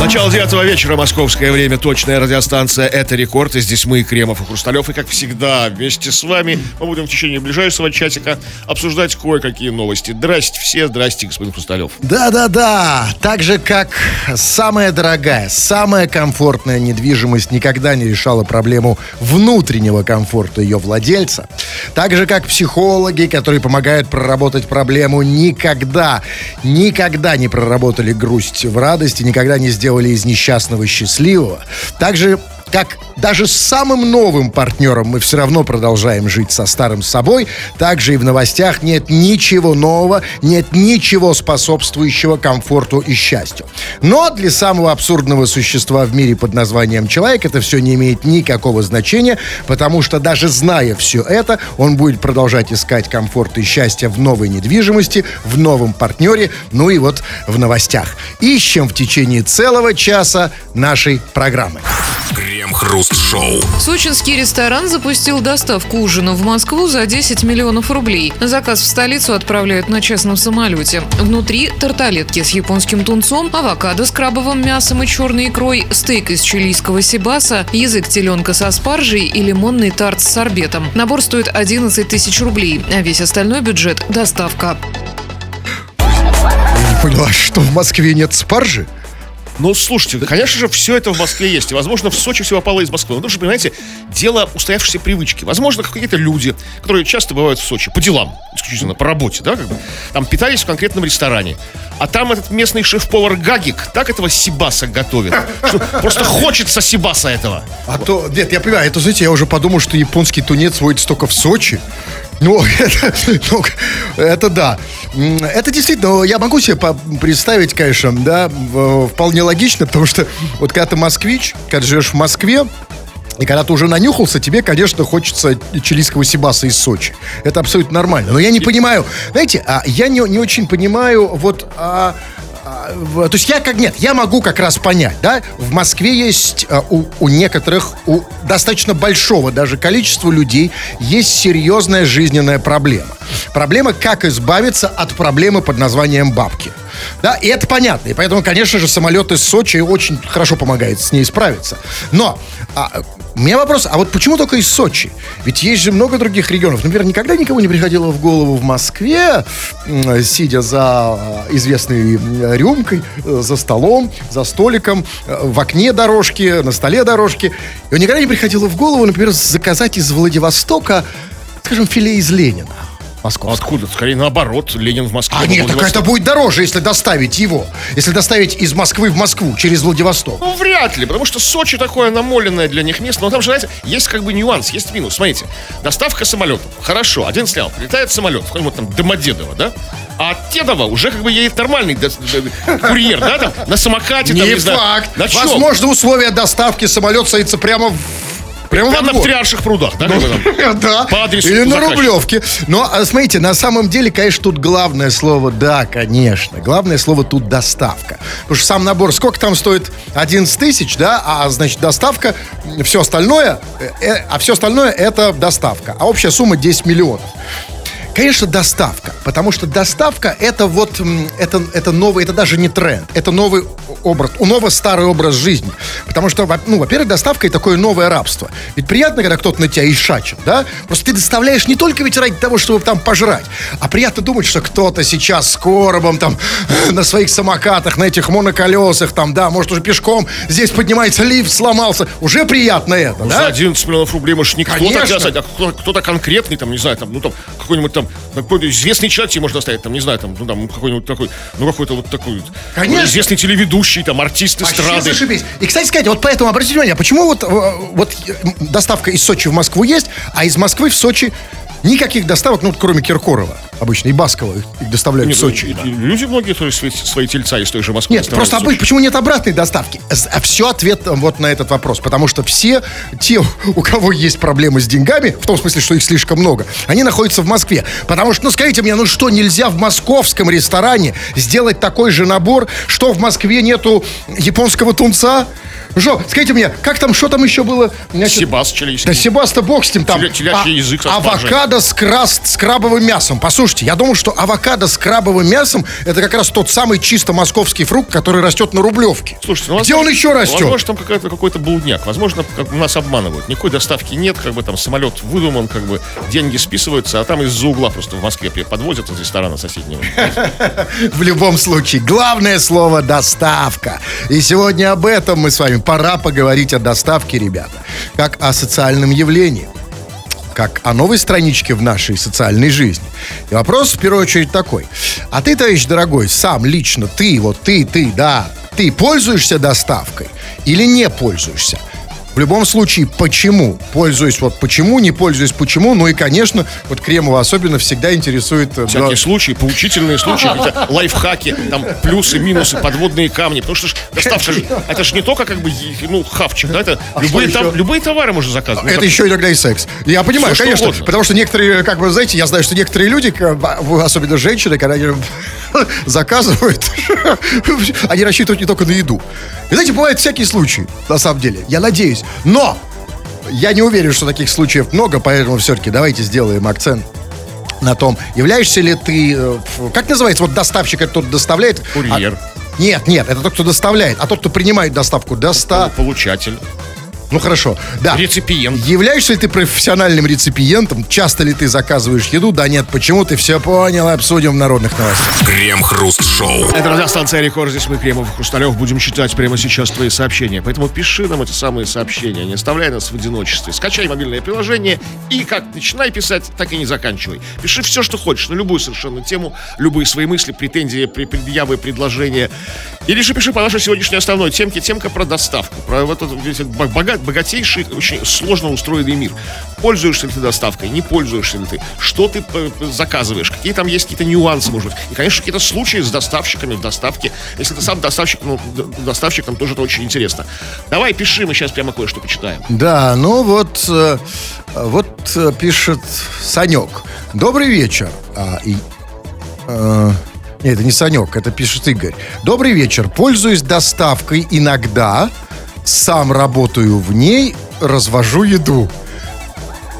Начало девятого вечера, московское время, точная радиостанция «Это рекорд». И здесь мы, Кремов и Хрусталев. И, как всегда, вместе с вами мы будем в течение ближайшего часика обсуждать кое-какие новости. Здрасте все, здрасте, господин Хрусталев. Да-да-да, так же, как самая дорогая, самая комфортная недвижимость никогда не решала проблему внутреннего комфорта ее владельца, так же, как психологи, которые помогают проработать проблему, никогда, никогда не проработали грусть в радости, никогда не сделали из несчастного счастливого. Также как даже с самым новым партнером мы все равно продолжаем жить со старым собой, также и в новостях нет ничего нового, нет ничего способствующего комфорту и счастью. Но для самого абсурдного существа в мире под названием человек это все не имеет никакого значения, потому что даже зная все это, он будет продолжать искать комфорт и счастье в новой недвижимости, в новом партнере, ну и вот в новостях. Ищем в течение целого часа нашей программы. Крем-хруст-шоу. Сочинский ресторан запустил доставку ужина в Москву за 10 миллионов рублей. Заказ в столицу отправляют на частном самолете. Внутри тарталетки с японским тунцом, авокадо с крабовым мясом и черной икрой, стейк из чилийского сибаса, язык теленка со спаржей и лимонный тарт с сорбетом. Набор стоит 11 тысяч рублей, а весь остальной бюджет – доставка. Я не поняла, что в Москве нет спаржи? Ну, слушайте, конечно же, все это в Москве есть. И, возможно, в Сочи все попало из Москвы. Ну, потому понимаете, дело устоявшейся привычки. Возможно, какие-то люди, которые часто бывают в Сочи, по делам, исключительно по работе, да, как бы, там питались в конкретном ресторане. А там этот местный шеф-повар Гагик так этого сибаса готовит, что просто хочется сибаса этого. А то, нет, я понимаю, это, знаете, я уже подумал, что японский тунец водится только в Сочи. Ну, это, ну, это да. Это действительно, я могу себе представить, конечно, да, вполне логично, потому что вот когда ты москвич, когда живешь в Москве, и когда ты уже нанюхался, тебе, конечно, хочется чилийского сибаса из Сочи. Это абсолютно нормально. Но я не понимаю, знаете, а, я не, не очень понимаю вот... а, то есть я как нет, я могу как раз понять, да, в Москве есть а, у, у некоторых, у достаточно большого даже количества людей есть серьезная жизненная проблема. Проблема, как избавиться от проблемы под названием бабки. Да, и это понятно. И поэтому, конечно же, самолет из Сочи очень хорошо помогает с ней справиться. Но а, у меня вопрос, а вот почему только из Сочи? Ведь есть же много других регионов. Например, никогда никому не приходило в голову в Москве, сидя за а, известной рюмкой, э, за столом, за столиком, э, в окне дорожки, на столе дорожки. И никогда не приходило в голову, например, заказать из Владивостока, скажем, филе из Ленина. Московского. Откуда? Скорее наоборот, Ленин в Москве. А нет, так это будет дороже, если доставить его. Если доставить из Москвы в Москву через Владивосток. Ну, вряд ли, потому что Сочи такое намоленное для них место. Но там же, знаете, есть как бы нюанс, есть минус. Смотрите, доставка самолетов. Хорошо, один снял, прилетает самолет, какой-нибудь там Домодедово, да? А от Дедова уже как бы едет нормальный до- курьер, да, там, на самокате, там, Не знаю, факт. На чем? Возможно, условия доставки самолет садится прямо в... Прямо Прямо двор. Патриарших прудах, да? как бы там? Да. По адресу Или на заказчика. Рублевке. Но, а, смотрите, на самом деле, конечно, тут главное слово «да», конечно. Главное слово тут «доставка». Потому что сам набор, сколько там стоит? 11 тысяч, да? А, значит, доставка, все остальное, э, э, а все остальное это доставка. А общая сумма 10 миллионов. Конечно, доставка. Потому что доставка это вот, м, это, это новый, это даже не тренд. Это новый образ, новый старый образ жизни. Потому что, ну, во-первых, доставка это такое новое рабство. Ведь приятно, когда кто-то на тебя ишачит, да? Просто ты доставляешь не только ведь ради того, чтобы там пожрать, а приятно думать, что кто-то сейчас с коробом там на своих самокатах, на этих моноколесах, там, да, может уже пешком, здесь поднимается лифт, сломался. Уже приятно это, Ну, да? За 11 миллионов рублей, может, не кто-то а кто- кто-то конкретный, там, не знаю, там, ну, там, какой-нибудь там, какой-то известный человек тебе можно доставить, там, не знаю, там, ну, там, какой-нибудь такой, ну, какой-то вот такой. Конечно. Известный телеведущий, там, артист Вообще эстрады. зашибись. И, кстати сказать, вот поэтому обратите внимание, почему вот, э, вот доставка из Сочи в Москву есть, а из Москвы в Сочи никаких доставок, ну, кроме Киркорова обычно, и Баскова их- доставляют Нет, в Сочи. и- и Люди многие, свои, свои тельца из той же Москвы Нет, просто в Сочи. обы- почему нет обратной доставки? А все ответ э, вот на этот вопрос. Потому что все те, у кого есть проблемы с деньгами, в том смысле, что их слишком много, они находятся в Москве. Потому что, ну скажите мне, ну что, нельзя в московском ресторане сделать такой же набор, что в Москве нету японского тунца? Жо, скажите мне, как там, что там еще было? Значит, Себас чилийский. Да Себаста бог с ним там. Теля- телячий язык. Авокадо с, крас, с крабовым мясом. По сути, Слушайте, я думал, что авокадо с крабовым мясом это как раз тот самый чисто московский фрукт, который растет на Рублевке. Слушайте, ну, Где возможно- он еще растет? Возможно, там какой-то какой-то блудняк. Возможно, как нас обманывают. Никакой доставки нет, как бы там самолет выдуман, как бы деньги списываются, а там из-за угла просто в Москве подвозят из ресторана соседнего. В любом случае, главное слово доставка. И сегодня об этом мы с вами. Пора поговорить о доставке, ребята, как о социальном явлении как о новой страничке в нашей социальной жизни. И вопрос в первую очередь такой. А ты, товарищ дорогой, сам лично, ты, вот ты, ты, да, ты пользуешься доставкой или не пользуешься? В любом случае, почему? Пользуюсь вот почему, не пользуюсь почему. Ну и, конечно, вот Кремова особенно всегда интересует... э, Всякие да, случаи, поучительные случаи, лайфхаки, там плюсы, минусы, подводные камни. Потому что доставка же, это же не только как бы, ну, хавчик, да, это любые, А что там- любые товары можно заказывать. Ну, Это как- еще иногда и секс. Я понимаю, что конечно, угодно. потому что некоторые, как вы знаете, я знаю, что некоторые люди, к- особенно женщины, когда они заказывают, они рассчитывают не только на еду. И знаете, бывают всякие случаи, на самом деле. Я надеюсь. Но я не уверен, что таких случаев много, поэтому все-таки давайте сделаем акцент на том, являешься ли ты, э, как называется, вот доставщик, это тот доставляет? Курьер. А- нет, нет, это тот, кто доставляет, а тот, кто принимает доставку, доста... Получатель, Ну хорошо, да. реципиент. Являешься ли ты профессиональным реципиентом? Часто ли ты заказываешь еду? Да нет, почему ты все понял, обсудим в народных новостях. Крем-хруст-шоу. Это радиостанция Рекорд, здесь мы, Кремов и Хрусталев, будем читать прямо сейчас твои сообщения. Поэтому пиши нам эти самые сообщения, не оставляй нас в одиночестве. Скачай мобильное приложение и как начинай писать, так и не заканчивай. Пиши все, что хочешь, на любую совершенно тему, любые свои мысли, претензии, предъявы, предложения. Или же пиши по нашей сегодняшней основной темке, темка про доставку, про вот этот весь этот бога- богатейший, очень сложно устроенный мир. Пользуешься ли ты доставкой, не пользуешься ли ты, что ты э, заказываешь, какие там есть какие-то нюансы, может быть. И, конечно, какие-то случаи с доставщиками в доставке. Если ты сам доставщик, ну, доставщик, нам тоже это очень интересно. Давай, пиши, мы сейчас прямо кое-что почитаем. Да, ну вот, э, вот э, пишет Санек. Добрый вечер. А, и, э, нет, это не Санек, это пишет Игорь. Добрый вечер. Пользуюсь доставкой иногда, сам работаю в ней, развожу еду.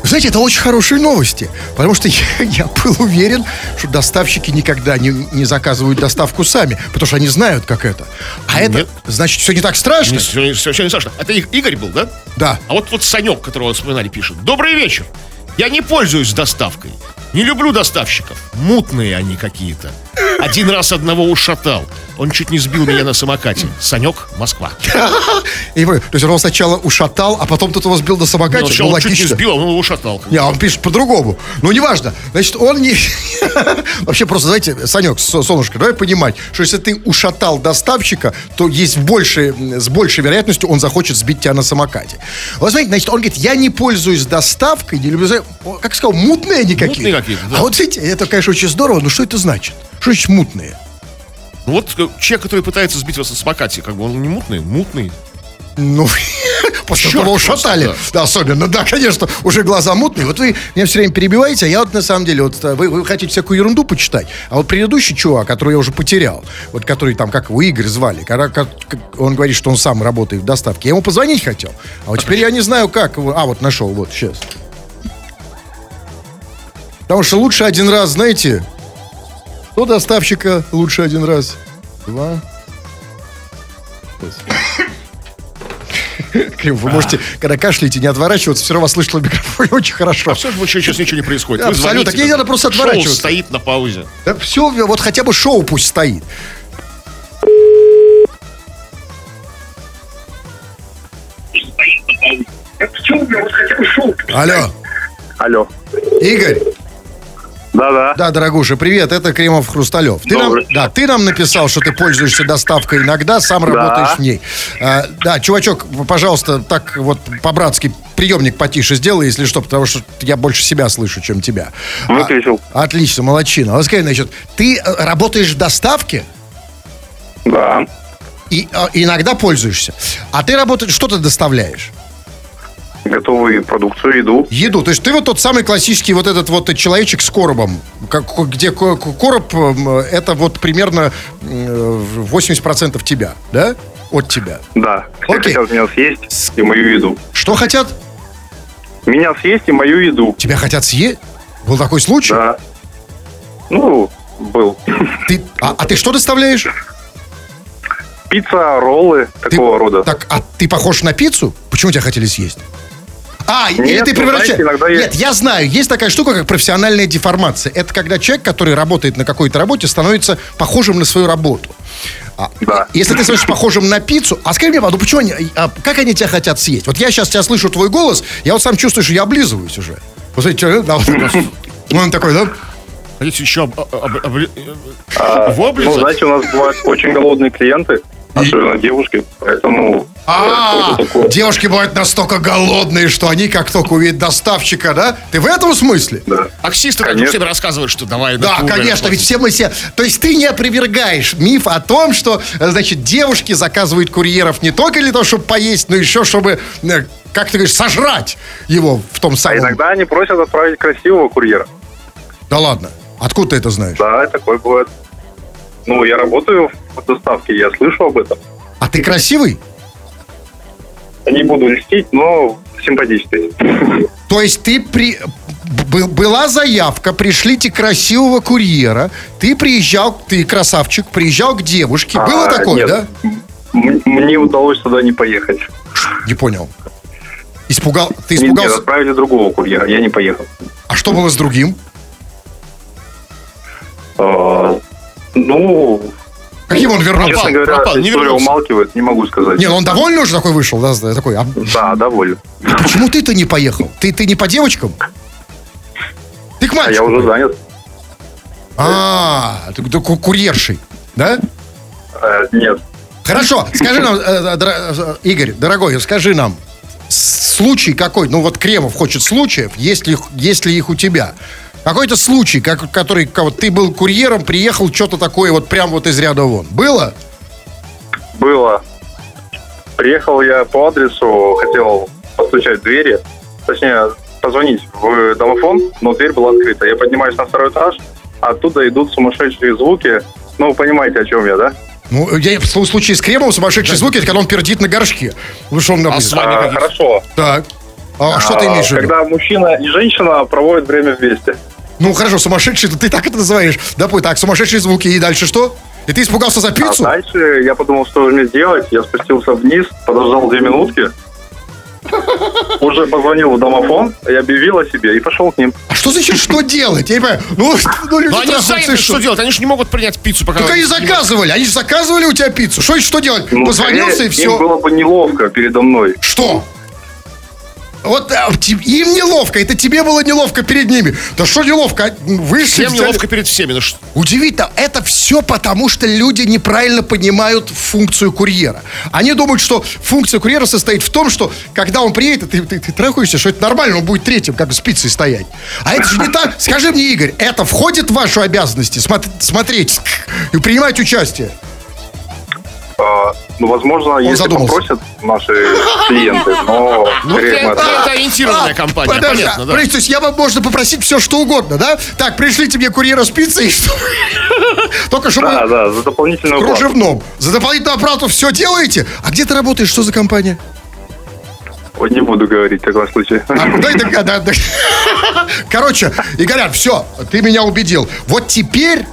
Знаете, это очень хорошие новости, потому что я, я был уверен, что доставщики никогда не, не заказывают доставку сами, потому что они знают, как это. А это, Нет. значит, все не так страшно? Все, не страшно. Это Игорь был, да? Да. А вот, вот Санек, которого вспоминали, пишет. Добрый вечер. Я не пользуюсь доставкой. Не люблю доставщиков. Мутные они какие-то. Один раз одного ушатал. Он чуть не сбил меня на самокате. Санек, Москва. Не понимаю, то есть он сначала ушатал, а потом тут его сбил на самокате? Он Ну, сначала чуть не сбил, а он его ушатал. Не, он пишет по-другому. Ну, неважно. Значит, он не... Вообще просто, знаете, Санек, со- солнышко, давай понимать, что если ты ушатал доставщика, то есть больше, с большей вероятностью он захочет сбить тебя на самокате. Вот смотрите, значит, он говорит, я не пользуюсь доставкой, не люблю... Как сказал, мутные они какие-то. Мутные какие-то, да. А вот, видите, это, конечно, очень здорово, но что это значит? Что мутные? Ну вот э, человек, который пытается сбить вас на самокате, как бы он не мутный, мутный. Ну, после Черт того ушатали. да. Да, особенно, да, конечно, уже глаза мутные. Вот вы меня все время перебиваете, а я вот на самом деле, вот э, вы, вы хотите всякую ерунду почитать, а вот предыдущий чувак, который я уже потерял, вот который там, как его Игорь звали, когда, как- он говорит, что он сам работает в доставке, я ему позвонить хотел, а вот теперь я не знаю как. его- А, вот нашел, вот, сейчас. Потому что лучше один раз, знаете, до доставщика лучше один раз. Два. Клим, вы можете, когда кашляете, не отворачиваться, все равно вас слышно в микрофоне очень хорошо. А все же сейчас ничего не происходит. Вы абсолютно. Так не надо просто шоу отворачиваться. стоит на паузе. Да все, вот хотя бы шоу пусть стоит. Алло, Алло. Игорь. Да-да. Да, дорогуша, привет, это Кремов Хрусталев. Ты нам, да, ты нам написал, что ты пользуешься доставкой иногда, сам работаешь в ней. А, да, чувачок, пожалуйста, так вот по-братски приемник потише сделай, если что, потому что я больше себя слышу, чем тебя. А, Выключил. отлично, молодчина. Вот скажи, значит, ты э, работаешь в доставке Да. и э, иногда пользуешься. А ты работаешь, что ты доставляешь? Готовую продукцию, еду. Еду. То есть ты вот тот самый классический вот этот вот человечек с коробом, как, где ко- ко- короб эм, это вот примерно э, 80% тебя, да? От тебя. Да. Все Окей. хотят меня съесть и мою еду. Что хотят? Меня съесть и мою еду. Тебя хотят съесть? Был такой случай? Да. Ну, был. Ты, а, а ты что доставляешь? Пицца, роллы, Ты- такого рода. Так, а ты похож на пиццу? Почему тебя хотели съесть? А, или Нет, ты ну, превращаешь... знаете, я- Нет, я знаю, есть такая штука, как профессиональная деформация. Это когда человек, который работает на какой-то работе, становится похожим на свою работу. А, Да. Если ты становишься похожим на пиццу, а скажи мне, ну почему они, а как они тебя хотят съесть? Вот я сейчас тебя слышу твой голос, я вот сам чувствую, что я облизываюсь уже. Вот смотрите, что, да, вот, он такой, да? Хотите еще об- об- об- обли- А, ну, знаете, у нас бывают очень голодные клиенты, особенно девушки, поэтому... А, девушки бывают настолько голодные, что они как только увидят доставщика, да? Ты в этом смысле? Да. Таксисты так Конечно. всем рассказывают, что давай Да, конечно, ведь все мы все... То есть ты не опровергаешь миф о том, что, значит, девушки заказывают курьеров не только для того, чтобы поесть, но еще чтобы, э, как ты говоришь, сожрать его в том А самом... иногда они просят отправить красивого курьера. Да ладно. Откуда ты это знаешь? Да, такое бывает. Ну, я работаю в доставке, я слышу об этом. А ты красивый? Не буду льстить, но симпатичный. То есть ты при... Была заявка, пришлите красивого курьера, ты приезжал, ты красавчик, приезжал к девушке. Было А, такое, нет. да? М- Мне удалось туда не поехать. Не понял. Испугал, ты Нет, нет, испугался? отправили другого курьера, я не поехал. А что было с другим? А, ну, Каким он вернулся? честно говоря, пропал, не история вернулся. умалкивает, не могу сказать. Не, ну он довольно уже такой вышел, да, такой. А Да, доволен. почему ты-то не поехал? Ты, ты не по девочкам? Ты к А мальчику. я уже занят. А, ты, ты ку- курьершей, да? Э, нет. Хорошо, скажи нам, э, дора- э, Игорь, дорогой, скажи нам, случай какой, ну вот Кремов хочет случаев, есть ли, есть ли их у тебя? Какой-то случай, как, который, как вот ты был курьером, приехал, что-то такое вот прям вот из ряда вон. Было? Было. Приехал я по адресу, хотел постучать в двери, точнее, позвонить в домофон, но дверь была открыта. Я поднимаюсь на второй этаж, а оттуда идут сумасшедшие звуки. Ну, вы понимаете, о чем я, да? Ну, я в сл- случае с Кремовым сумасшедшие звуки, это когда он пердит на горшке. Ну, что он А с вами А, как? хорошо. Так. А, что ты А, имеешь в виду? Когда мужчина и женщина проводят время вместе. Ну, хорошо, сумасшедший, ты так это называешь. Допустим, так, сумасшедшие звуки, и дальше что? И ты испугался за А пиццу? дальше я подумал, что же мне сделать. Я спустился вниз, подождал две минутки. Уже позвонил в домофон и объявил о себе и пошел к ним. А что значит, что делать? Я не понимаю. Ну, ну люди Ну они и что делать? Они же не могут принять пиццу, пока... Так они заказывали, они же заказывали у тебя пиццу. Что, что делать? Ну, Позвонился и все. Им было бы неловко передо мной. Что? Вот а, им неловко, это тебе было неловко перед ними. Да что неловко? А, Вышли, Всем взяли- неловко перед всеми. Ну, ш- Удивительно, это все потому, что люди неправильно понимают функцию курьера. Они думают, что функция курьера состоит в том, что когда он приедет, ты, ты, ты трахаешься, что это нормально, он будет третьим, как с пиццей стоять. А это же не так. Скажи мне, Игорь, это входит в ваши обязанности смо- смотреть и принимать участие? А, ну, возможно, если задумался. попросят наши клиенты, но Ну, скорее мы это, откажем. это ориентированная компания, А, Подожди, понятно, да. подожди, то есть я вам можно попросить все, что угодно, да? Так, пришлите мне курьера с пиццей, и что? Только чтобы Да, да, за дополнительную плату. кружевном. За дополнительную оплату все делаете? А где ты работаешь? Что за компания? Вот не буду говорить в таком случае. А, дай дога- да, да. Короче, Игорян, все, ты меня убедил. Вот теперь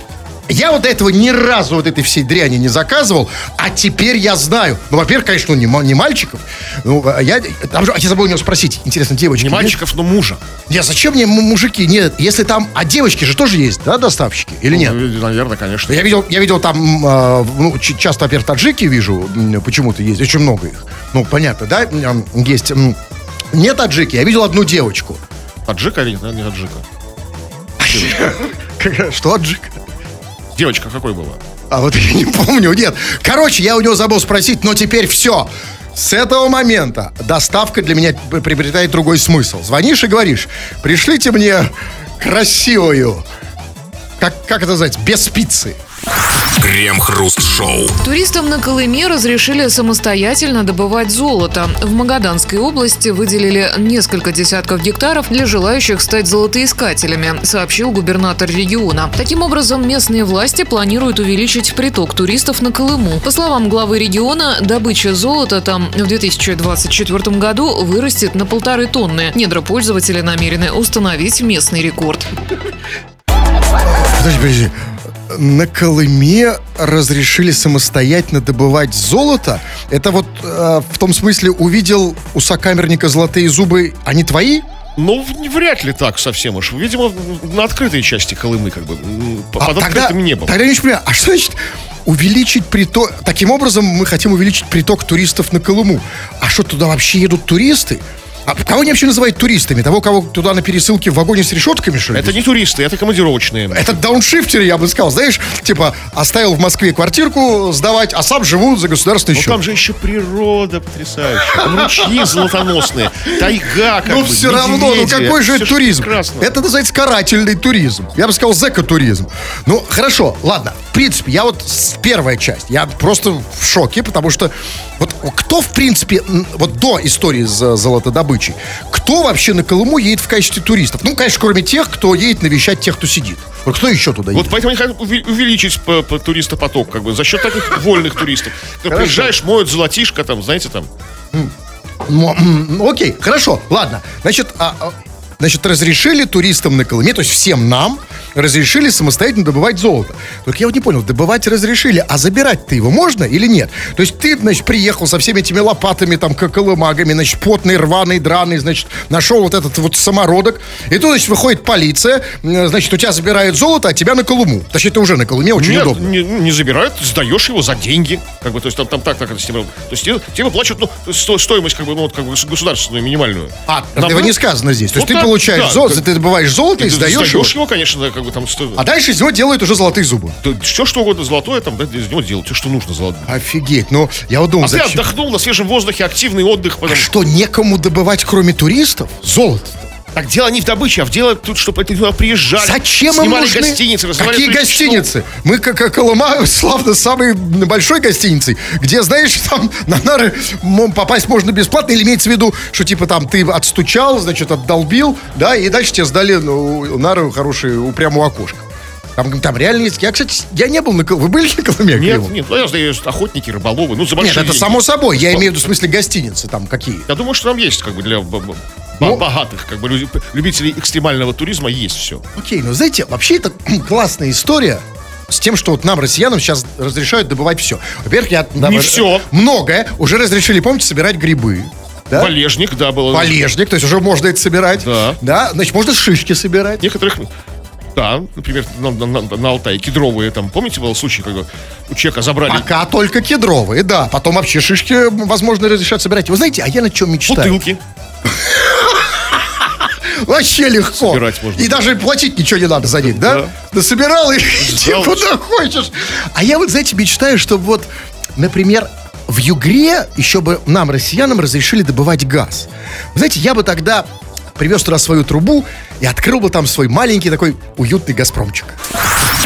я вот до этого ни разу вот этой всей дряни не заказывал, а теперь я знаю. Ну, во-первых, конечно, не, не мальчиков. Ну, а я, там же, а я забыл у него спросить. Интересно, девочки. Не нет? мальчиков, но мужа. Нет, зачем мне мужики? Нет, если там... А девочки же тоже есть, да, доставщики? Или нет? Ну, Наверное, конечно. Я видел, я видел там, а, ну, часто, во-первых, таджики вижу, почему-то есть, очень много их. Ну, понятно, да, есть. м, Не таджики, я видел одну девочку. Таджика или нет? Не таджика. Что таджик? Девочка какой была? А вот я не помню, нет. Короче, я у него забыл спросить, но теперь все. С этого момента доставка для меня приобретает другой смысл. Звонишь и говоришь, пришлите мне красивую, как, как это называется, без спицы. Крем-хруст-шоу. Туристам на Колыме разрешили самостоятельно добывать золото. В Магаданской области выделили несколько десятков гектаров для желающих стать золотоискателями, сообщил губернатор региона. Таким образом, местные власти планируют увеличить приток туристов на Колыму. По словам главы региона, добыча золота там в 2024 году вырастет на полторы тонны. Недропользователи намерены установить местный рекорд. Подожди, подожди. На Колыме разрешили самостоятельно добывать золото? Это вот э, в том смысле увидел у сокамерника золотые зубы, они твои? Ну, вряд ли так совсем уж. Видимо, на открытой части Колымы, как бы. м, Под А открытым небом. Тогда я не понимаю, а что значит увеличить приток? Таким образом мы хотим увеличить приток туристов на Колыму. А что, туда вообще едут туристы? А кого они вообще называют туристами? Того, кого туда на пересылке в вагоне с решетками, что ли? Это не туристы, это командировочные. Это дауншифтеры, я бы сказал. Знаешь, типа, оставил в Москве квартирку сдавать, а сам живу за государственный Ну счет. там же еще природа потрясающая. Там ручьи золотоносные, тайга, как Ну, бы, все равно, ну какой же это туризм? прекрасно. Это называется карательный туризм. Я бы сказал, зэкотуризм. Ну, хорошо, ладно. В принципе, я вот с первая часть, я просто в шоке, потому что вот кто, в принципе, вот до истории с золотодобычей, кто вообще на Колыму едет в качестве туристов? Ну, конечно, кроме тех, кто едет навещать тех, кто сидит. Вот кто еще туда едет? Вот поэтому они хотят увеличить по- по туристопоток, как бы, за счет таких вольных туристов. Ты приезжаешь, моют золотишко, там, знаете, там. Ну, ну, окей, хорошо, ладно. Значит, а, а, значит, разрешили туристам на Колыме, то есть всем нам, разрешили самостоятельно добывать золото. Только я вот не понял, добывать разрешили, а забирать-то его можно или нет? То есть ты, значит, приехал со всеми этими лопатами, там, колымагами, значит, потный, рваный, драный, значит, нашел вот этот вот самородок, и тут, значит, выходит полиция, значит, у тебя забирают золото, а тебя на Колыму. Точнее, ты уже на Колыме, очень Нет, удобно. не, не забирают, сдаешь его за деньги. Как бы, то есть там, там так, так это с ним. То есть тебе, тебе выплачивают ну, сто- стоимость, как бы, ну, вот, как бы гос- государственную, минимальную. А, Нам- этого не сказано здесь. То есть Ну, ты так, получаешь да, золото, как- ты добываешь золото и Ты сдаешь его. его, конечно, да, как бы там сто- А дальше из него делают уже золотые зубы. да, все что угодно золотое, там, да, из него делать, все, что нужно золотое. Офигеть, ну я вот думал, А ты зачем- отдохнул на свежем воздухе, активный отдых. А Потом... что, некому добывать, кроме туристов? Золото. Так дело не в добыче, а в дело тут, чтобы это туда приезжали. Зачем им нужны? гостиницы, Какие гостиницы? Мы, как как Колыма, славно самой большой гостиницей, где, знаешь, там на нары попасть можно бесплатно, или имеется в виду, что типа там ты отстучал, значит, отдолбил, да, и дальше тебе сдали ну, нары хорошие у- прямо у окошка. Там, там реально есть. Я, кстати, я не был на Колыме. Вы были на Колыме? Нет, Кирилл? нет, ну, я знаю, охотники, рыболовы, ну, за Нет, это деньги. само собой. Я имею в виду в смысле гостиницы там какие. Я думаю, что там есть, как бы, для Ну- богатых, как бы, любителей экстремального туризма есть все. Окей, ну знаете, вообще это классная история с тем, что вот нам, россиянам, сейчас разрешают добывать все. Во-первых, я... Не всё. Многое. Уже разрешили, помните, собирать грибы. Да? Валежник, да, было. Валежник, то есть уже можно это собирать. Да. Да, значит, можно шишки собирать. Некоторых, да, например, на, на- на- Алтае кедровые, там, помните, был случай, когда у человека забрали Пока только кедровые, да. Потом вообще шишки, возможно, разрешат собирать. Вы знаете, а я на чем мечтаю? бутылки. Вообще легко. Собирать можно. И даже платить ничего не надо за них, да? Да. Собирал и иди куда хочешь. А я вот, знаете, мечтаю, чтобы вот, например, в Югре еще бы нам, россиянам, разрешили добывать газ. Вы знаете, я бы тогда привез туда свою трубу и открыл бы там свой маленький такой уютный газпромчик.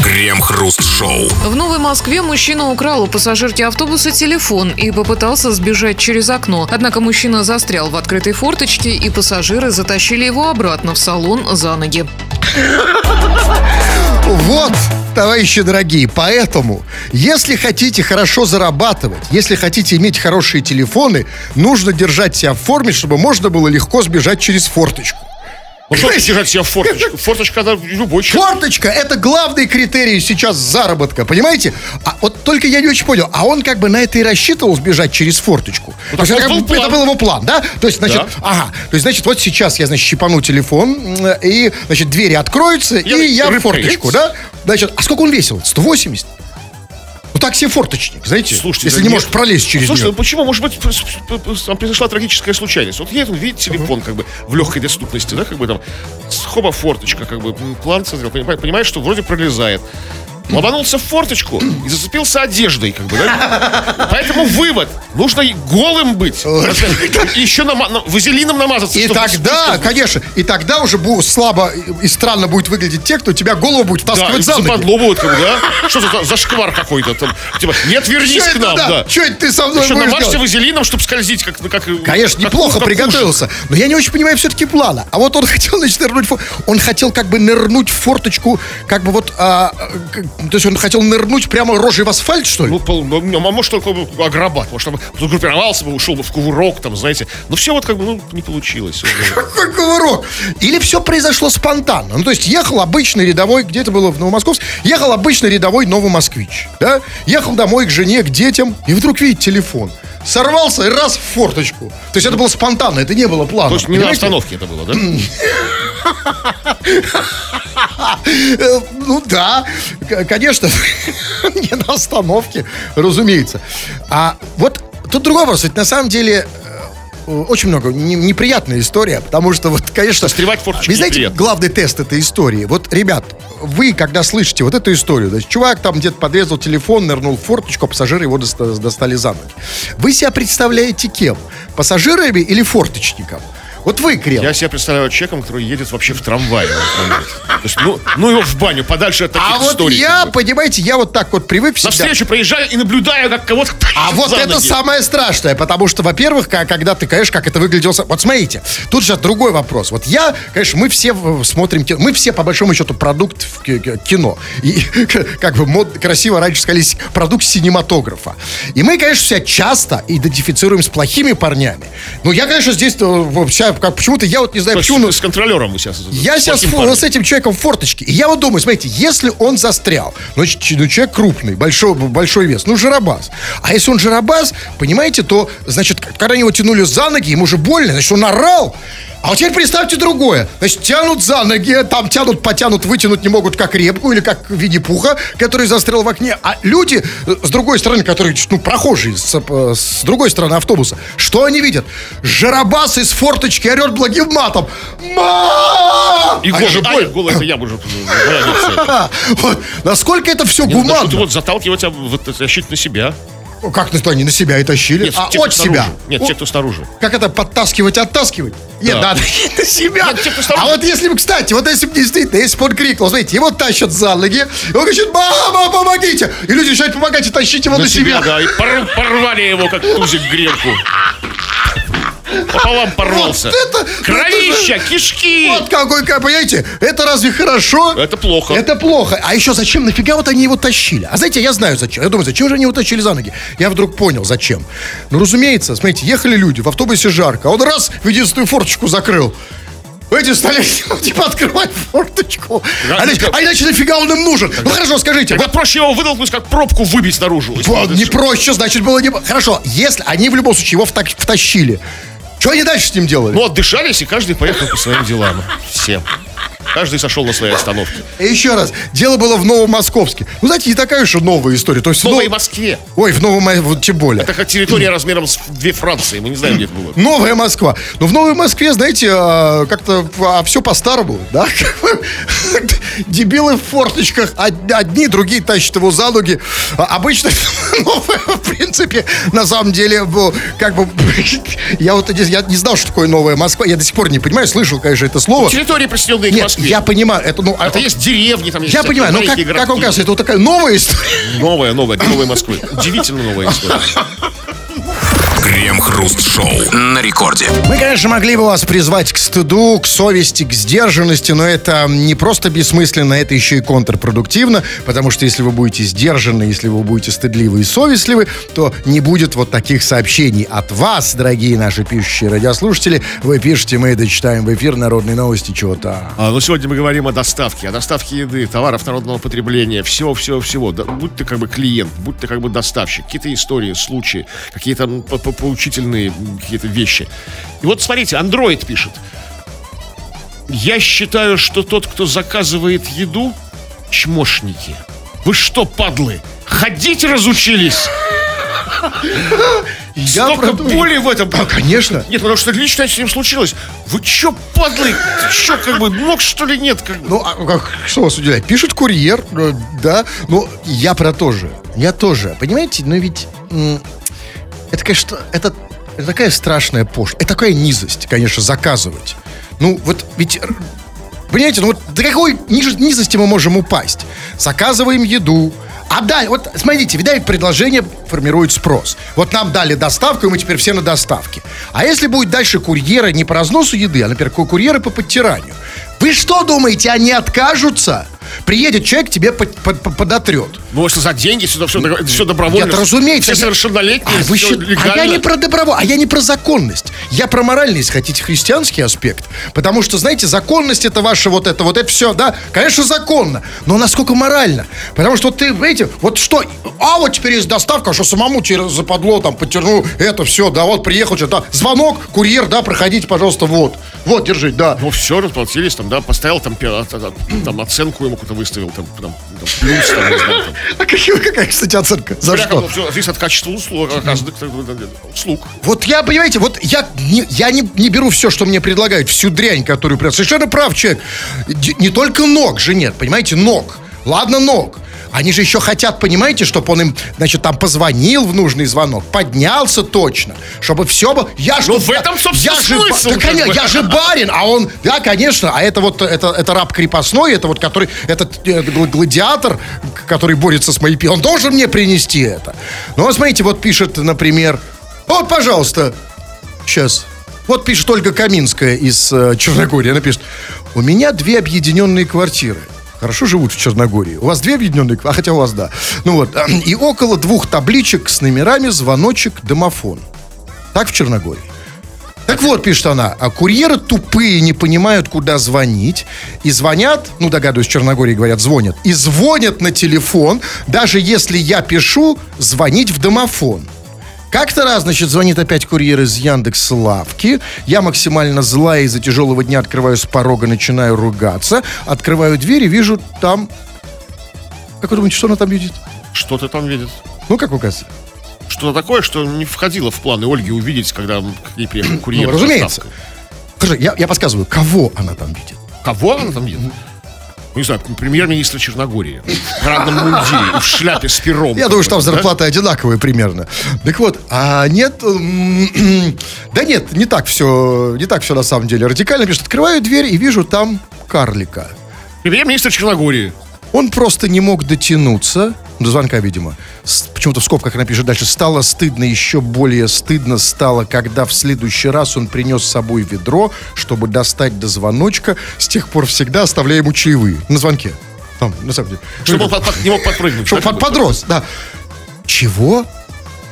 Крем-хруст-шоу. В Новой Москве мужчина украл у пассажирки автобуса телефон и попытался сбежать через окно. Однако мужчина застрял в открытой форточке, и пассажиры затащили его обратно в салон за ноги. Вот, товарищи дорогие, поэтому, если хотите хорошо зарабатывать, если хотите иметь хорошие телефоны, нужно держать себя в форме, чтобы можно было легко сбежать через форточку. Ну, что держать себя в форточку? Форточка, она любой человек. Форточка – это главный критерий сейчас заработка, понимаете? А вот только я не очень понял, а он как бы на это и рассчитывал сбежать через форточку. То есть так это, был как бы- это был его план, да? То есть, значит, Да. ага, то есть, значит, вот сейчас я, значит, щипану телефон, и, значит, двери откроются, Я- и я в форточку, да? Значит, а сколько он весил? 180? Ну, так себе форточник, знаете? Слушайте, если да не нет. может пролезть через Слушайте, нее. ну почему? Может быть, там произошла трагическая случайность. Вот едет он, видит телефон, как бы, в легкой доступности, да, как бы там, хоба, форточка, как бы, план смотрел, понимает, понимает, что вроде пролезает. Лобанулся в форточку и зацепился одеждой, как бы, да? Поэтому вывод. Нужно голым быть. И еще nama- на- вазелином намазаться. И чтобы- тогда, конечно, и тогда уже бу- слабо и странно будет выглядеть те, кто тебя голову будет Да, втаскивать за ноги. как бы, да? Что за, за шквар какой-то там? Типа, нет, вернись Чё к нам, да. Что это ты со мной Еще намажься вазелином, чтобы скользить, как... как Конечно, как- неплохо как приготовился. Но я не очень понимаю все-таки плана. А вот он хотел, значит, нырнуть. Он хотел как бы нырнуть в форточку, как бы вот... а, то есть он хотел нырнуть прямо рожей в асфальт, что ли? Ну, пол- ну, а может, только акробат. Может, там сгруппировался бы, ушел бы в кувырок, там, знаете. Но все вот как бы, ну, не получилось. Какой кувырок? Или все произошло спонтанно? Ну, то есть ехал обычный рядовой, где это было в Новомосковске, ехал обычный рядовой новый москвич, да? Ехал домой к жене, к детям, и вдруг видит телефон. Сорвался и раз в форточку. То есть это было спонтанно, это не было плана. То есть не на понимаете? остановке это было, да? Ну да, конечно, не на остановке, разумеется. А вот тут другой вопрос. Ведь на самом деле очень много не- неприятная история, потому что вот, конечно... Застревать в форточке Вы знаете, неприятно. главный тест этой истории? Вот, ребят, вы, когда слышите вот эту историю, то есть чувак там где-то подрезал телефон, нырнул в форточку, а пассажиры его доста- достали за ноги. Вы себя представляете кем? Пассажирами или форточником? Вот вы, Крем. Я себя представляю человеком, который едет вообще в трамвае. То есть, ну, ну его в баню, подальше от таких А вот историй. я, как бы. понимаете, я вот так вот привык всегда. Навстречу проезжаю и наблюдаю, как кого-то А вот за это ноги. самое страшное, потому что, во-первых, когда ты, конечно, как это выглядело... Вот смотрите, тут сейчас другой вопрос. Вот я, конечно, мы все в- смотрим кино, мы все, по большому счету, продукт в ки- ки- кино. И, как бы, мод, красиво раньше сказали, продукт синематографа. И мы, конечно, себя часто идентифицируем с плохими парнями. Ну, я, конечно, здесь, э, как, почему-то я вот не знаю, То почему... но- с контролером вы сейчас. я с сейчас парнем. с этим человеком в форточке. И я вот думаю, смотрите, если он застрял, ну, ч- ну, человек крупный, большой, большой вес, ну, жиробас. А если он жиробас, понимаете, то, значит, когда его тянули за ноги, ему же больно, значит, он орал. А вот теперь представьте другое. Значит, тянут за ноги, там тянут, потянут, вытянуть не могут, как репку или как Винни-Пуха, который застрял в окне. А люди, с другой стороны, которые, ну, прохожие, с, э, с другой стороны автобуса, что они видят? Жарабас из форточки орет благим матом. Мам! И А голый, а, боль- голый, это я уже. вот, насколько это все гуманно. вот заталкивать, а вот тащить на себя. Как на они на себя и тащили? Нет, а те, от себя. снаружи. Нет, О, те, кто снаружи. Как это подтаскивать, оттаскивать? Нет, Да. надо на себя. Нет, те, кто снаружи. а вот если бы, кстати, вот если бы действительно, если бы он крикнул, смотрите, его тащат за ноги, и он кричит, мама, помогите! И люди начинают помогать и тащить его на, На себя, себя. да. И пор- порвали его, как тузик гренку. Пополам порвался. Вот это- Кровища, кишки. Вот какой, как, понимаете, это разве хорошо? Это плохо. Это плохо. А еще зачем, нафига вот они его тащили? А знаете, я знаю зачем. Я думаю, зачем же они его тащили за ноги? Я вдруг понял, зачем. Ну, разумеется, смотрите, ехали люди, в автобусе жарко. а Он раз в единственную форточку закрыл. Эти стали, типа, открывать форточку. Да, А, иначе- ну, а иначе нафига он им нужен? Ну, хорошо, скажите. Тогда проще его вытолкнуть, как пробку выбить наружу. Вот, вот не это проще, значит, было не... Хорошо, если они в любом случае его вта- втащили, что они дальше с ним делали? Ну, отдышались, и каждый поехал по своим делам. Все. Каждый сошел на своей остановке. Еще раз, дело было в Новомосковске. Ну, знаете, не такая уж и новая история. То есть, В Новой ну, Москве. Ой, в Новом, вот тем более. Это как территория размером с две Франции. Мы не знаем, где это было. Новая Москва. Но в Новой Москве, знаете, а, как-то все по-старому, да? Дебилы в форточках, од- одни, другие тащат его за ноги. А Обычно, новая, в принципе, на самом деле, ну, как бы, я вот я не знал, что такое Новая Москва. Я до сих пор не понимаю, слышал, конечно, это слово. Территории, к Нет, Москве. я понимаю, это, ну, а- Это есть деревни, там есть я понимаю, но как, маленькие как вам кажется, это вот такая новая история? Новая, новая, новой Москвы. Удивительно новая история. Крем-хруст-шоу на рекорде. Мы, конечно, могли бы вас призвать к стыду, к совести, к сдержанности, но это не просто бессмысленно, это еще и контрпродуктивно, потому что если вы будете сдержаны, если вы будете стыдливы и совестливы, то не будет вот таких сообщений от вас, дорогие наши пишущие радиослушатели. Вы пишете, мы это читаем в эфир народные новости, чего-то. А, ну, сегодня мы говорим о доставке, о доставке еды, товаров народного потребления, всего-всего-всего. Да, будь ты как бы клиент, будь ты как бы доставщик, какие-то истории, случаи, какие-то м, по- по- поучительные какие-то вещи. И вот смотрите, Android пишет. Я считаю, что тот, кто заказывает еду, чмошники. Вы что, падлы, ходить разучились? Я Столько про- боли в этом. Да, конечно. Нет, потому что лично с ним случилось. Вы чё, падлы? Ты чё, как бы, мог что ли нет? Как? Ну, а как, что вас удивляет? Пишет курьер, э, да, ну, я про то же. Я тоже. Понимаете, но ведь это, конечно, это, это такая страшная пошлость. Это такая низость, конечно, заказывать. Ну, вот ведь... Понимаете, ну вот до какой низ- низости мы можем упасть? Заказываем еду. А да, вот смотрите, видали, предложение формирует спрос. Вот нам дали доставку, и мы теперь все на доставке. А если будет дальше курьеры не по разносу еды, а, например, ку- курьеры по подтиранию, вы что думаете, они откажутся? Приедет человек, тебе под- под- под- подотрет. Ну, если за деньги, сюда все, все добровольно. Нет, разумеется. Все я- совершеннолетние, А, всё щи- а я не про доброво, а я не про законность. Я про моральность, хотите, христианский аспект. Потому что, знаете, законность это ваше вот это, вот это все, да, конечно, законно. Но насколько морально? Потому что ты, видите, вот что, а вот теперь есть доставка, что самому через западло, там, потяну это все, да, вот приехал, что-то, да, звонок, курьер, да, проходите, пожалуйста, вот. Вот, держите, да. Ну, все, расплатились, там, да, поставил там, пе- а- а- там оценку ему какую-то выставил, там, там, там, плюс, там, не знаю, там. А какая, какая, кстати, оценка? За Бля, что? зависит от качества услуг, услуг. Вот я, понимаете, вот я не, я не, не беру все, что мне предлагают, всю дрянь, которую прям. Совершенно прав человек. Не только ног же нет, понимаете, ног. Ладно, ног. Они же еще хотят, понимаете, чтобы он им, значит, там позвонил в нужный звонок, поднялся точно, чтобы все было. Я ж Ну, в этом, собственно, я же, смысл, да, конечно, я же барин, а он, да, конечно, а это вот, это, это раб крепостной, это вот, который, этот э, гл- гладиатор, который борется с моей пи- он должен мне принести это. Ну, вот смотрите, вот пишет, например, вот, пожалуйста, сейчас, вот пишет Ольга Каминская из э, Черногории, она пишет, у меня две объединенные квартиры. Хорошо живут в Черногории. У вас две объединенные а хотя у вас да. Ну вот, и около двух табличек с номерами звоночек, домофон. Так в Черногории. Так вот, пишет она, а курьеры тупые, не понимают, куда звонить. И звонят, ну, догадываюсь, в Черногории говорят, звонят. И звонят на телефон, даже если я пишу, звонить в домофон. Как-то раз, значит, звонит опять курьер из Яндекс Лавки. Я максимально злая из-за тяжелого дня открываю с порога, начинаю ругаться. Открываю дверь и вижу там... Как вы думаете, что она там видит? Что ты там видишь? Ну, как кажется? Что-то такое, что не входило в планы Ольги увидеть, когда к ней приехал курьер. Ну, разумеется. доставкой. Скажи, я, я подсказываю, кого она там видит? Кого она там видит? Не знаю, премьер-министра Черногории. В парадном мундире, и в шляпе с пером. Я думаю, что там зарплаты одинаковые примерно. Так вот, а нет, да нет, не так все, не так все на самом деле. Радикально пишет, открываю дверь и вижу там карлика. Премьер-министр Черногории. Он просто не мог дотянуться до звонка, видимо. Почему-то в скобках она пишет дальше. Стало стыдно, еще более стыдно стало, когда в следующий раз он принес с собой ведро, чтобы достать до звоночка. С тех пор всегда оставляя ему чаевые на звонке. Там, на самом деле. Чтобы он под- под- не мог подпрыгнуть. Чтобы под- подрос, да. Чего?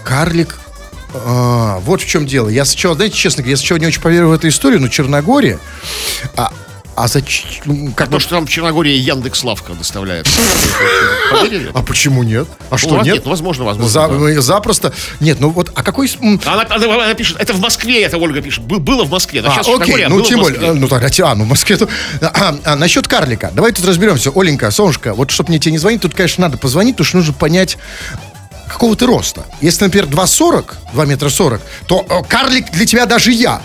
Карлик? А, вот в чем дело. Я сначала, знаете, честно говоря, я сначала не очень поверил в эту историю, но Черногория... А, а зачем... Как То, бы- что там в Черногории Яндекс Лавка доставляет. Поверили? а почему нет? А что, Ну, нет? ну, возможно, возможно. За- да. ну, запросто. Нет, ну вот, а какой... Она, она- она пишет, это в Москве, это Ольга пишет. Бы- Было в Москве. А, А, сейчас окей, Черногория, а ну тем более, э, ну тогда, а, ну в Москве то... А, а, насчет карлика, давай тут разберемся. Оленька, солнышко, вот чтобы мне тебе не звонить, тут, конечно, надо позвонить, потому что нужно понять, какого ты роста. Если, например, 2,40, 2 метра 40, то э, карлик для тебя даже я.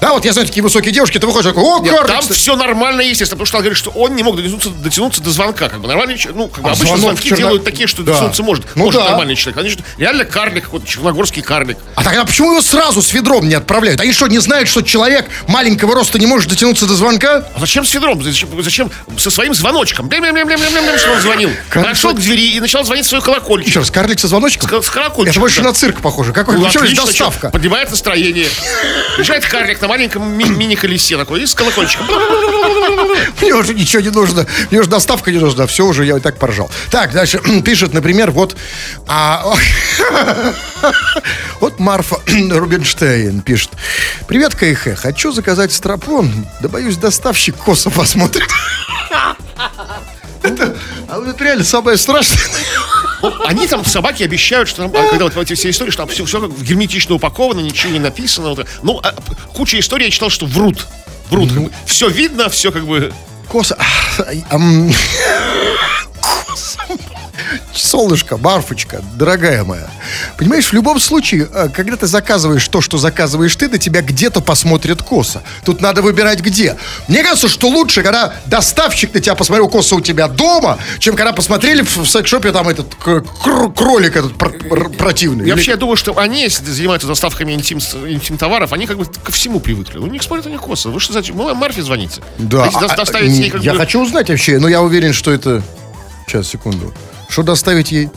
Да, вот я знаю такие высокие девушки, ты выходишь, такой, о, Нет, карлик. там кстати». все нормально, естественно, потому что она говорит, что он не мог дотянуться, дотянуться до звонка. Как бы нормальный человек, ну, как бы А обычно звонки черно- делают такие, что Да. дотянуться может. Ну может да. нормальный человек. Они что, реально карлик, какой-то черногорский карлик. А тогда почему его сразу с ведром не отправляют? Они что, не знают, что человек маленького роста не может дотянуться до звонка? А зачем с ведром? Зачем, зачем со своим звоночком? Блям-блям-блям-блям-блям, что он звонил. Подошел к двери и начал звонить свой колокольчик. Еще раз, карлик со звоночком? С, с колокольчиком. Это больше да. на цирк похоже. Какой, Ну, отлично, доставка? Поднимает настроение. Приезжает карлик на маленьком ми- мини-колесе такой, и с колокольчиком. Мне уже ничего не нужно. Мне уже доставка не нужна. Все уже, я и так поржал. Так, дальше пишет, например, вот... а, вот Марфа Рубинштейн пишет. Привет, КХ. Хочу заказать стропон. Да боюсь, доставщик косо посмотрит. Это, а вот это реально самое страшное. Они там, собаки, обещают, что там, а, когда вот эти все истории, что там все, все герметично упаковано, ничего не написано. вот. ну, а, куча историй я читал, что врут. Врут. Ну. все видно, все как бы... Косо. А, ам, Косо. Солнышко, Марфочка, дорогая моя. Понимаешь, в любом случае, э, когда ты заказываешь то, что заказываешь ты, на тебя где-то посмотрят косо. Тут надо выбирать где. Мне кажется, что лучше, когда доставщик на тебя посмотрел косо у тебя дома, чем когда посмотрели в секс-шопе там этот кролик этот пр- пр- противный. Я вообще думаю, что они, если занимаются доставками интим, интим-товаров, они как бы ко всему привыкли. У них смотрят они косо. Вы что, зачем? Вы Марфе звоните. Да. А- а, ей я бы... хочу узнать вообще, но я уверен, что это... Сейчас, секунду. Что доставить ей?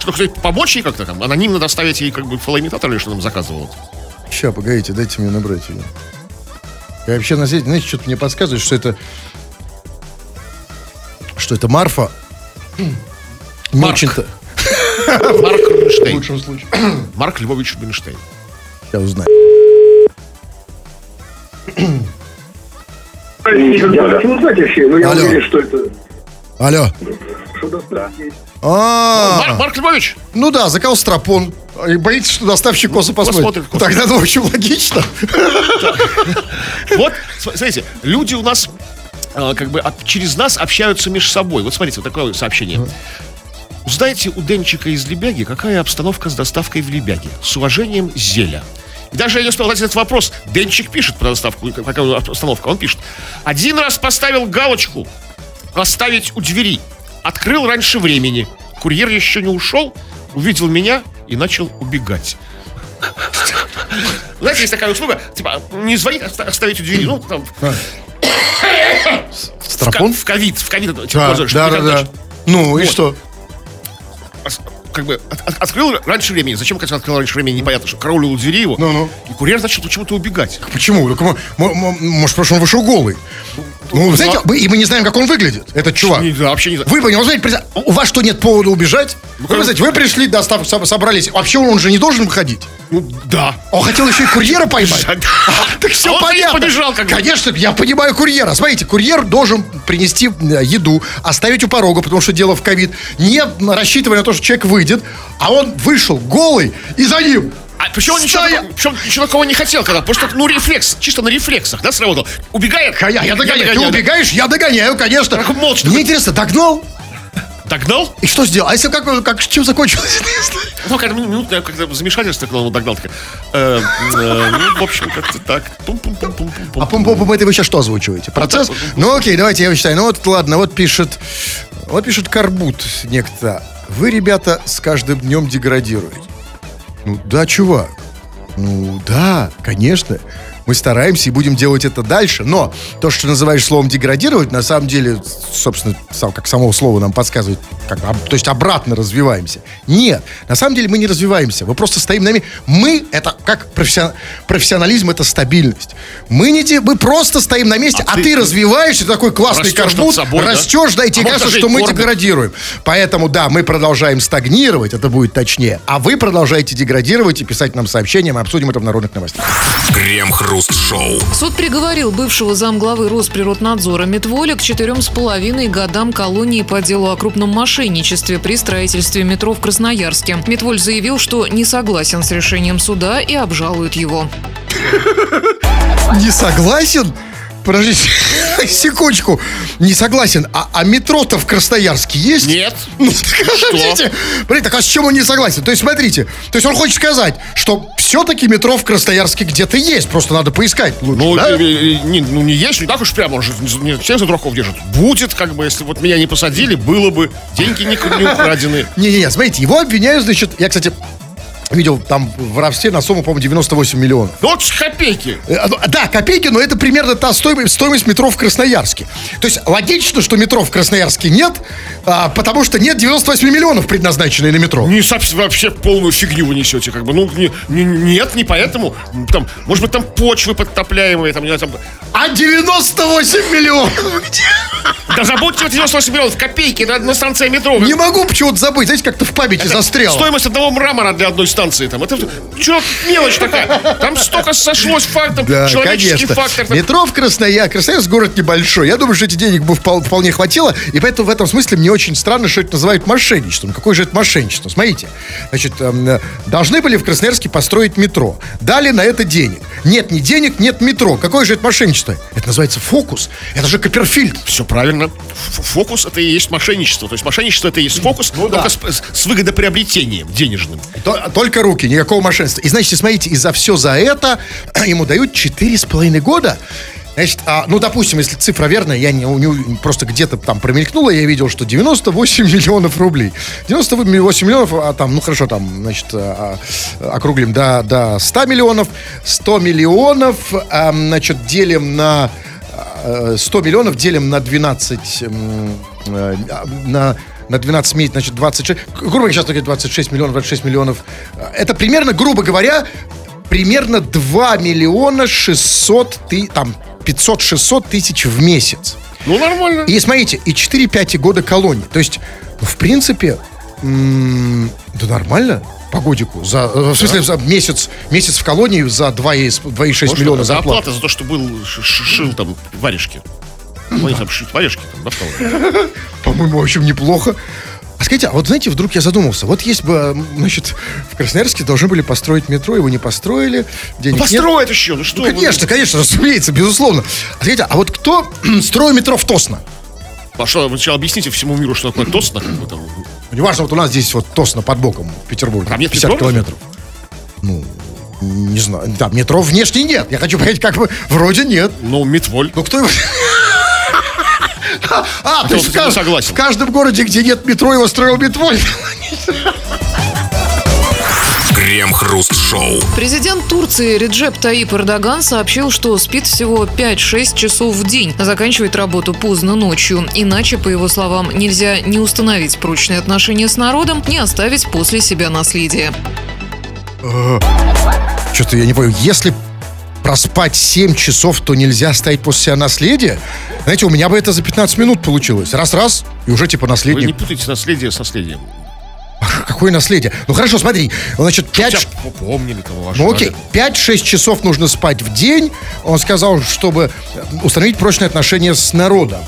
Что, хоть помочь ей как-то там? Анонимно доставить ей как бы фалоимитатор или что нам заказывал? Сейчас, погодите, дайте мне набрать ее. Я вообще, на знаете, что-то мне подсказывает, что это... что это Марфа. Не Марк. очень-то. Марк В Рубинштейн. лучшем случае. Марк Львович Рубинштейн. Я узнаю. Почему знать вообще? Ну, я Алло. уверен, что это... Алло. Что есть. А, Мар- Марк Львович, ну да, заказал стропон. И боится, что доставщик косо посмотрит. Посмотрит косо. Тогда это очень логично. вот, см- смотрите, люди у нас а, как бы через нас общаются между собой. Вот смотрите, вот такое сообщение. Узнаете у Денчика из Лебяги, какая обстановка с доставкой в Лебяге. С уважением, Зеля. И даже я не успел задать этот вопрос. Денчик пишет про доставку, как- какая обстановка. Он пишет. Один раз поставил галочку «Оставить у двери». Открыл раньше времени. Курьер еще не ушел, увидел меня и начал убегать. Знаете, есть такая услуга, типа, не звонить, оста- оставить у двери, ну, там, в, Стропон? ко- в ковид, в ковид, Да, пользуешься, да, да, да. Ну, и что? Как бы от- от- открыл раньше времени. Зачем, конечно, открыл раньше времени, непонятно, что караулил у двери его. Ну-ну. И курьер начал почему-то убегать. Почему? Так, мо- мо- мо- может, потому что он вышел голый. Ну, знаете, мы- и мы не знаем, как он выглядит, этот чувак. Не, да, вообще не знаю. Вы знаете, представь, у вас что, нет повода убежать? Вы, знаете, вы пришли, достав, со- собрались. Вообще он же не должен выходить. Ну, да. Он хотел еще и курьера поймать. Да. Так все А понятно. побежал как. Конечно, я понимаю курьера. Смотрите, курьер должен принести э, еду, оставить у порога, потому что дело в ковид, не рассчитывая на то, что человек выйдет, а он вышел голый, и за ним А причем он ничего, Стоя- причем ничего такого не хотел, когда просто, ну, рефлекс, чисто на рефлексах, да, сработал. Убегает. А я, я догоняю. Ты догоняю. убегаешь, я догоняю, конечно. Так молча Мне интересно, догнал? Догнал? И что сделал? А если как, как чем закончилось? Ну, когда минутное когда замешательство, когда он догнал, э, э, ну, в общем, как-то так. Пум-пум-пум-пум-пум. А пум пум это вы сейчас что озвучиваете? Процесс? Ну окей, давайте я считаю. Ну вот ладно, вот пишет, вот пишет Карбут некто. Вы, ребята, с каждым днем деградируете. Ну да, чувак. Ну да, конечно. Мы стараемся и будем делать это дальше. Но то, что называешь словом деградировать, на самом деле, собственно, сам, как само слово нам подсказывает, как, то есть обратно развиваемся. Нет, на самом деле мы не развиваемся. Мы просто стоим на месте. Мы, это как профессион- профессионализм, это стабильность. Мы, не де- мы просто стоим на месте, а, ты- ты, развиваешься, ты такой классный над собой, да? растешь, да, и тебе А кажется, что мы деградируем. Поэтому, да, мы продолжаем стагнировать, это будет точнее. А вы продолжаете деградировать и писать нам сообщения, мы обсудим это в народных новостях. Крем-хруст-шоу. Суд приговорил бывшего замглавы Росприроднадзора Метволя к четырем с половиной годам колонии по делу о крупном мошенничестве при строительстве метро в Красноярске. Метволь заявил, что не согласен с решением суда и обжалует его. Не согласен? Подождите, секундочку. Не согласен. А, а метро-то в Красноярске есть? Нет. Ну, скажите. Блин, так а с чем он не согласен? То есть, смотрите, то есть он хочет сказать, что все-таки метро в Красноярске где-то есть, просто надо поискать лучше, Ну, да? не, ну, не есть, не так уж прямо, он же не всех за дураков держит. Будет, как бы, если вот меня не посадили, было бы. Деньги не, не украдены. Не-не-не, смотрите, его обвиняют, значит, я, кстати, видел там в воровстве на сумму, по-моему, 98 миллионов. Ну, вот копейки. Э, ну, Да, копейки, но это примерно та стоимость, стоимость метро в Красноярске. То есть логично, что метро в Красноярске нет, а, потому что нет 98 миллионов предназначенной на метро. Не совсем вообще полную фигню вы несете, как бы. Ну, не, не- нет, не поэтому. Там, может быть, там почвы подтопляемые, там, не знаю, там. А 98 миллионов где? Да забудьте вот 98 миллионов копейки на, на станции метро. Не могу почему-то забыть, знаете, как-то в памяти Это застрял. Стоимость одного мрамора для одной станции. Там. Это что, мелочь такая. Там столько сошлось фактов, Да, человеческий конечно. фактор. там. Метро в Краснояр. Красноярск город небольшой. Я думаю, что эти денег бы впол- вполне хватило. И поэтому в этом смысле мне очень странно, что это называют мошенничеством. Какое же это мошенничество? Смотрите. Значит, эм, должны были в Красноярске построить метро. Дали на это денег. Нет ни денег, нет метро. Какое же это мошенничество? Это называется фокус. Это же Копперфильд. Все правильно. Фокус это и есть мошенничество. То есть мошенничество это и есть фокус, Ну да. только с, с выгодоприобретением денежным. То- Только руки, никакого мошенничества. И значит, смотрите, и за все за это ему дают 4,5 года. Значит, а, ну, допустим, если цифра верная, я не, не- просто где-то там промелькнула, я видел, что 98 миллионов рублей. 98 миллионов, а там, ну хорошо, там, значит, а, а, округлим до, до 100 миллионов. 100 миллионов, а, значит, делим на... а, 100 миллионов делим на 12... м, э, на на 12 месяцев, значит, 26, грубо говоря, сейчас говорит 26 миллионов, 26 миллионов. Это примерно, грубо говоря, примерно 2 миллиона 600, ты, там, 500-600 тысяч в месяц. Ну, нормально. И смотрите, и 4-5 года колонии. То есть, ну, в принципе, м, да нормально по годику. За, э, в смысле, за месяц, месяц в колонии за 2,6 2,6 миллиона зарплаты. оплата за то, что был шил там варежки. Ну, они там варежки там, да? По-моему, в общем, неплохо. А скажите, а вот знаете, вдруг я задумался, вот есть бы, значит, в Красноярске должны были построить метро, его не построили, денег Ну, нет. построят еще, ну что? Ну, конечно, конечно, разумеется, безусловно. А скажите, а вот кто строил метро в Тосно? А что, вы сначала объясните всему миру, что такое Тосно, там. Ну, Неважно, вот у нас здесь вот Тосно под боком в Петербурге. Там нет 50 метро? километров. Ну, не знаю. Да, метро внешне нет. Я хочу понять, как бы, вроде нет. Ну, Митволь. Ну, кто его... А, то есть в кажд- согласен. в каждом городе, где нет метро, его строил Метволь. Крем-хруст-шоу. Президент Турции Реджеп Таип Эрдоган сообщил, что спит всего 5-6 часов в день, а заканчивает работу поздно ночью. Иначе, по его словам, нельзя не установить прочные отношения с народом, не оставить после себя наследие. Что-то я не понял. Если проспать 7 часов, то нельзя оставить после себя наследие? Знаете, у меня бы это за 15 минут получилось. Раз-раз, и уже типа Вы не путайте наследие с наследием. Какое наследие? Ну хорошо, смотри. Значит, 5... Хотя бы помнили ваши. Ну окей, 5-6 часов нужно спать в день. Он сказал, чтобы установить прочные отношения с народом.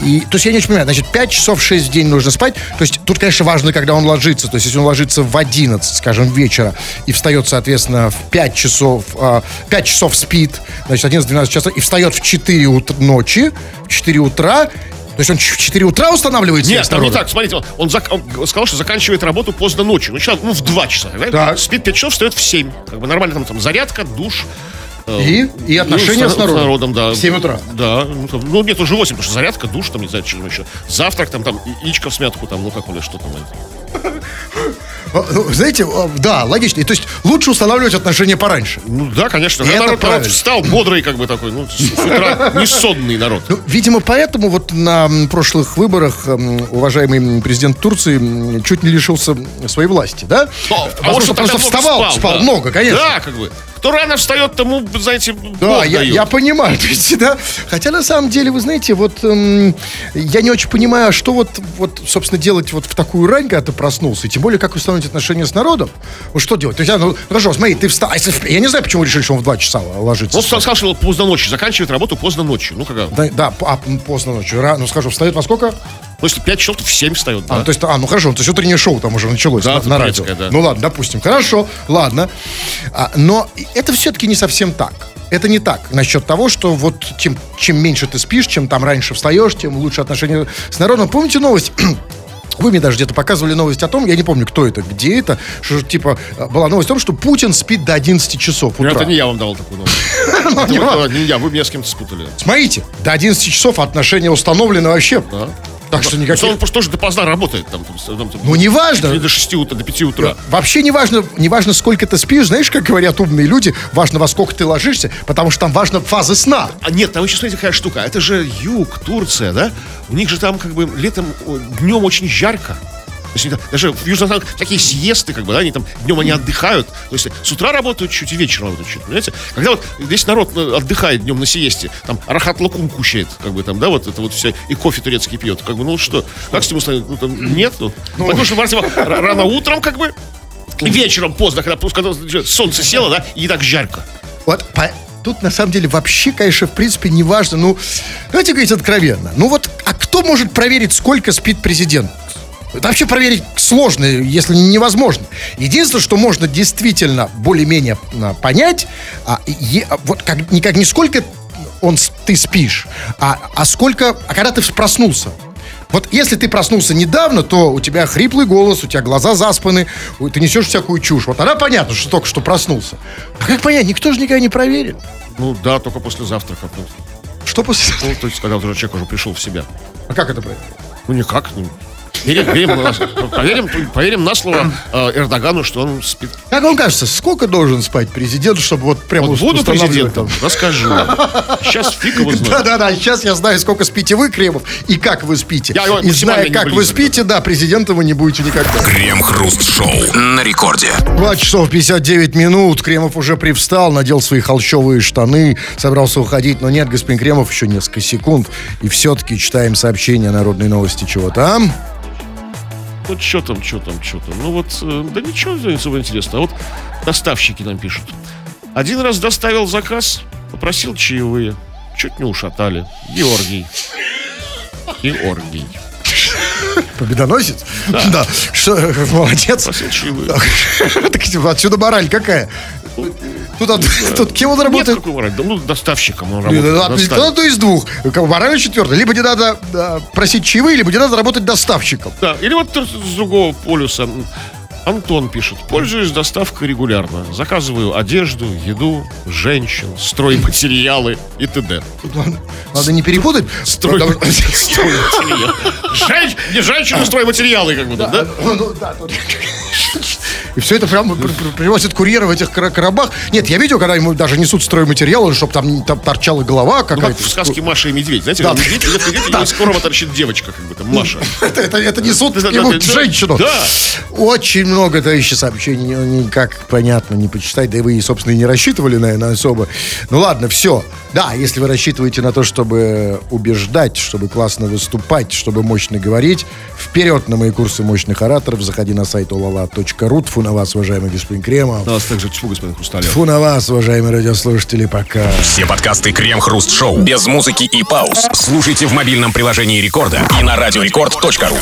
А, И, то есть я не очень понимаю, значит, 5 часов 6 в день нужно спать. То есть тут, конечно, важно, когда он ложится. То есть если он ложится в 11, скажем, вечера и встает, соответственно, в 5 часов, а, 5 часов спит, значит, 11-12 часов, и встает в 4 ут- ночи, в 4 утра, то есть он в 4 утра устанавливает Нет, там не так. Смотрите, он, он зак- он сказал, что заканчивает работу поздно ночью. Ну, человек, ну, в 2 часа. да? Спит 5 часов, встает в 7. Как бы нормально там, там зарядка, душ. Э, И, и отношения ну, с народом. да. В 7 утра. Да. Ну, там, ну, нет, уже 8, потому что зарядка, душ, там, не знаю, что еще. Завтрак, там, там, яичко в смятку, там, ну, как он, что там. А, ну, Знаете, а, да, логично. То есть лучше устанавливать отношения пораньше. Ну, да, конечно. И это народ, народ правильно. встал бодрый, как бы такой, ну, с утра не сонный народ. Ну, видимо, поэтому вот на прошлых выборах уважаемый президент Турции чуть не лишился своей власти, да? О, Возможно, он что, потому что много вставал, спал, да. много, конечно. Да, как бы. Кто рано встает, тому, знаете, Да, я, я понимаю, то есть, да. Хотя на самом деле, вы знаете, вот эм, я не очень понимаю, а что вот, вот, собственно, делать вот в такую рань, когда ты проснулся, и тем более, как установить отношения с народом. Ну, что делать? То есть, а, ну, хорошо, смотри, ты встал. а если Я не знаю, почему решили, что он в 2 часа ложится. Он сказал, что поздно ночью, заканчивает работу поздно ночью. Ну, когда? Да, да, а, поздно ночью. Ну, скажу, встает во сколько? Ну, если 5 часов, то в 7 встает, да. А, то есть, а, ну хорошо, то есть утреннее шоу там уже началось Да, на, на радио. да. Ну ладно, допустим, хорошо, ладно. А, но это все-таки не совсем так. Это не так. Насчет того, что вот чем, чем меньше ты спишь, чем там раньше встаешь, тем лучше отношения с народом. Помните новость? Вы мне даже где-то показывали новость о том, я не помню, кто это, где это, что типа была новость о том, что Путин спит до 11 часов Ну, утра. Это не я вам давал такую новость. Ну, э, Не я, вы меня с кем-то спутали. Смотрите, до 11 часов отношения установлены вообще. Так что никаких... он просто тоже допоздна работает. Там, там, там, Ну, неважно. до 6 утра, до 5 утра. Вообще не важно, не важно, сколько ты спишь. Знаешь, как говорят умные люди, важно, во сколько ты ложишься, потому что там важна фаза сна. А нет, там еще смотрите, какая штука. Это же юг, Турция, да? У них же там как бы летом, днем очень жарко. То есть, даже в Африке такие съесты, как бы, да, они там днем они отдыхают. То есть с утра работают чуть и вечером работают чуть, понимаете? Когда вот весь народ э, отдыхает днем на сиесте, там рахат лукум кушает, как бы там, да, вот это вот все, и кофе турецкий пьет, как бы, ну что, как с ним установить? Ну, там, нет, ну, потому что Мартин, р- рано утром, как бы, вечером поздно, когда, когда солнце село, да, и не так жарко. Вот по- тут на самом деле вообще, конечно, в принципе, не важно. Ну, давайте говорить откровенно. Ну вот, а кто может проверить, сколько спит президент? Это вообще проверить сложно, если не невозможно. Единственное, что можно действительно более-менее а, понять, а, е- а, вот как, не, как не сколько он, ты спишь, а, а сколько, а когда ты проснулся. Вот если ты проснулся недавно, то у тебя хриплый голос, у тебя глаза заспаны, ты несешь всякую чушь. Вот тогда понятно, что только что проснулся. А как понять? Никто же никогда не проверит. Ну да, только после завтрака. Ну, Что после... Ну, то есть, когда уже человек уже пришел в себя. А как это проверить? Ну, никак. Ну, Верим, верим поверим, поверим на слово э, Эрдогану, что он спит. Как вам кажется, сколько должен спать президент, чтобы вот прямо Вот буду президентом, расскажу. Сейчас фиг его знает. Да-да-да, сейчас я знаю, сколько спите вы, Кремов, и как вы спите. Я его и зная, максимально как вы спите, да, президентом вы не будете никогда. Крем-хруст-шоу на рекорде. 2 часов 59 минут. Кремов уже привстал, надел свои холщовые штаны, собрался уходить. Но нет, господин Кремов, еще несколько секунд. И все-таки читаем сообщение народной новости. Чего там? Вот что там, что там, что там. Ну вот, э, да ничего особо интересного. А вот доставщики нам пишут. Один раз доставил заказ, попросил чаевые. Чуть не ушатали. Георгий. Георгий. Победоносец? Да. Что, молодец. Просил чаевые. Так отсюда мораль какая? Тут, от- тут кем он Нет работает? какой морали. Да, ну, доставщиком он работает. ну. Надо из двух. Как, Морально четвертое. Либо не надо просить чаевые, либо не надо работать доставщиком. Да, или вот с другого полюса. Антон пишет. Пользуюсь доставкой регулярно. Заказываю одежду, еду, женщин, стройматериалы и т.д. Надо, не перепутать. Стройматериалы. Не женщины, стройматериалы, как будто, да? И все это прям пр- пр- привозят курьеры в этих кор- коробах. Нет, я видел, когда ему даже несут стройматериалы, чтобы там, там торчала голова Ну, как какая-то. в сказке Маша и Медведь. Знаете, Да. медведь медведь, из короба торчит девочка, как бы там, Маша. Это, это, это несут Да, да, ему да, да. женщину. Да. Очень много, товарищи, сообщений. Никак, понятно, не почитать. Да и вы, собственно, и не рассчитывали, наверное, особо. Ну ладно, все. Да, если вы рассчитываете на то, чтобы убеждать, чтобы классно выступать, чтобы мощно говорить, вперед на мои курсы мощных ораторов. Заходи на сайт olala.ru. Тфу на вас, уважаемый господин Кремов. На вас также тьфу, господин Хрусталев. Тфу на вас, уважаемые радиослушатели, пока. Все подкасты Крем-хруст-шоу без музыки и пауз слушайте в мобильном приложении Рекорда и на радиорекорд.ру.